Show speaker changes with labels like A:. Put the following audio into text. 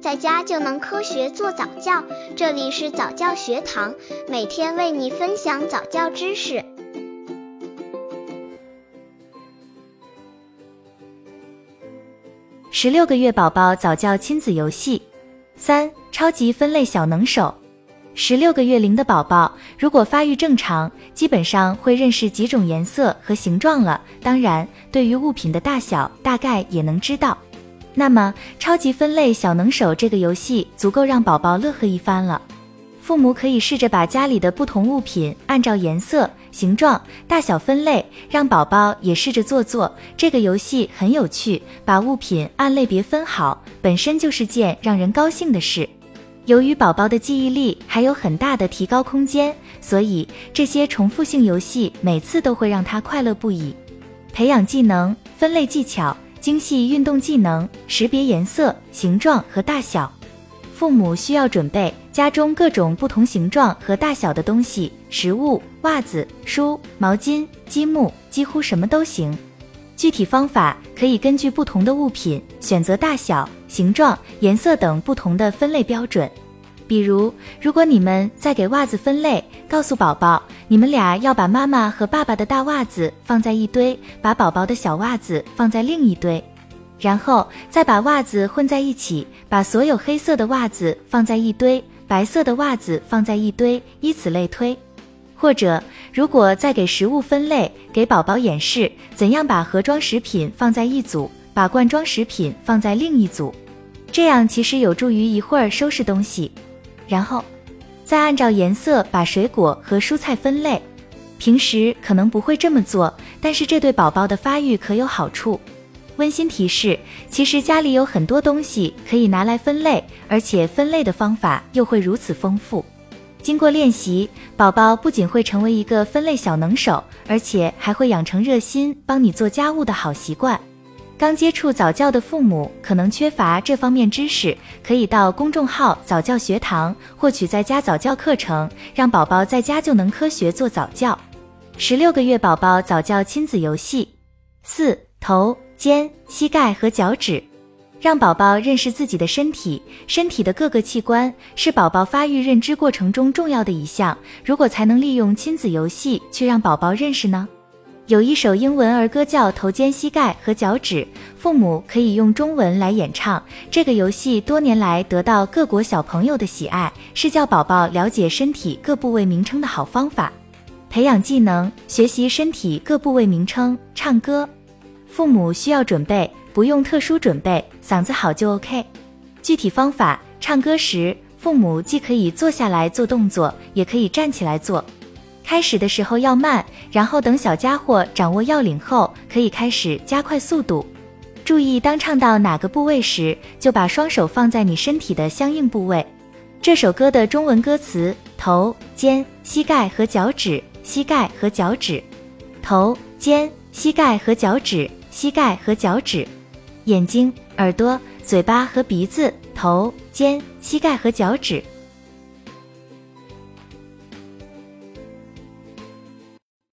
A: 在家就能科学做早教。这里是早教学堂，每天为你分享早教知识。
B: 十六个月宝宝早教亲子游戏三：超级分类小能手。十六个月龄的宝宝，如果发育正常，基本上会认识几种颜色和形状了。当然，对于物品的大小，大概也能知道。那么，超级分类小能手这个游戏足够让宝宝乐呵一番了。父母可以试着把家里的不同物品按照颜色、形状、大小分类，让宝宝也试着做做。这个游戏很有趣，把物品按类别分好，本身就是件让人高兴的事。由于宝宝的记忆力还有很大的提高空间，所以这些重复性游戏每次都会让他快乐不已。培养技能、分类技巧、精细运动技能、识别颜色、形状和大小。父母需要准备家中各种不同形状和大小的东西，食物、袜子、书、毛巾、积木，几乎什么都行。具体方法可以根据不同的物品选择大小、形状、颜色等不同的分类标准。比如，如果你们在给袜子分类，告诉宝宝，你们俩要把妈妈和爸爸的大袜子放在一堆，把宝宝的小袜子放在另一堆，然后再把袜子混在一起，把所有黑色的袜子放在一堆，白色的袜子放在一堆，以此类推。或者，如果在给食物分类，给宝宝演示怎样把盒装食品放在一组，把罐装食品放在另一组，这样其实有助于一会儿收拾东西。然后，再按照颜色把水果和蔬菜分类。平时可能不会这么做，但是这对宝宝的发育可有好处。温馨提示：其实家里有很多东西可以拿来分类，而且分类的方法又会如此丰富。经过练习，宝宝不仅会成为一个分类小能手，而且还会养成热心帮你做家务的好习惯。刚接触早教的父母可能缺乏这方面知识，可以到公众号早教学堂获取在家早教课程，让宝宝在家就能科学做早教。十六个月宝宝早教亲子游戏四头肩膝盖和脚趾，让宝宝认识自己的身体，身体的各个器官是宝宝发育认知过程中重要的一项。如果才能利用亲子游戏去让宝宝认识呢？有一首英文儿歌叫《头肩膝盖和脚趾》，父母可以用中文来演唱。这个游戏多年来得到各国小朋友的喜爱，是教宝宝了解身体各部位名称的好方法。培养技能，学习身体各部位名称。唱歌，父母需要准备，不用特殊准备，嗓子好就 OK。具体方法，唱歌时，父母既可以坐下来做动作，也可以站起来做。开始的时候要慢，然后等小家伙掌握要领后，可以开始加快速度。注意，当唱到哪个部位时，就把双手放在你身体的相应部位。这首歌的中文歌词：头、肩、膝盖和脚趾，膝盖和脚趾，头、肩、膝盖和脚趾，膝盖和脚趾，眼睛、耳朵、嘴巴和鼻子，头、肩、膝盖和脚趾。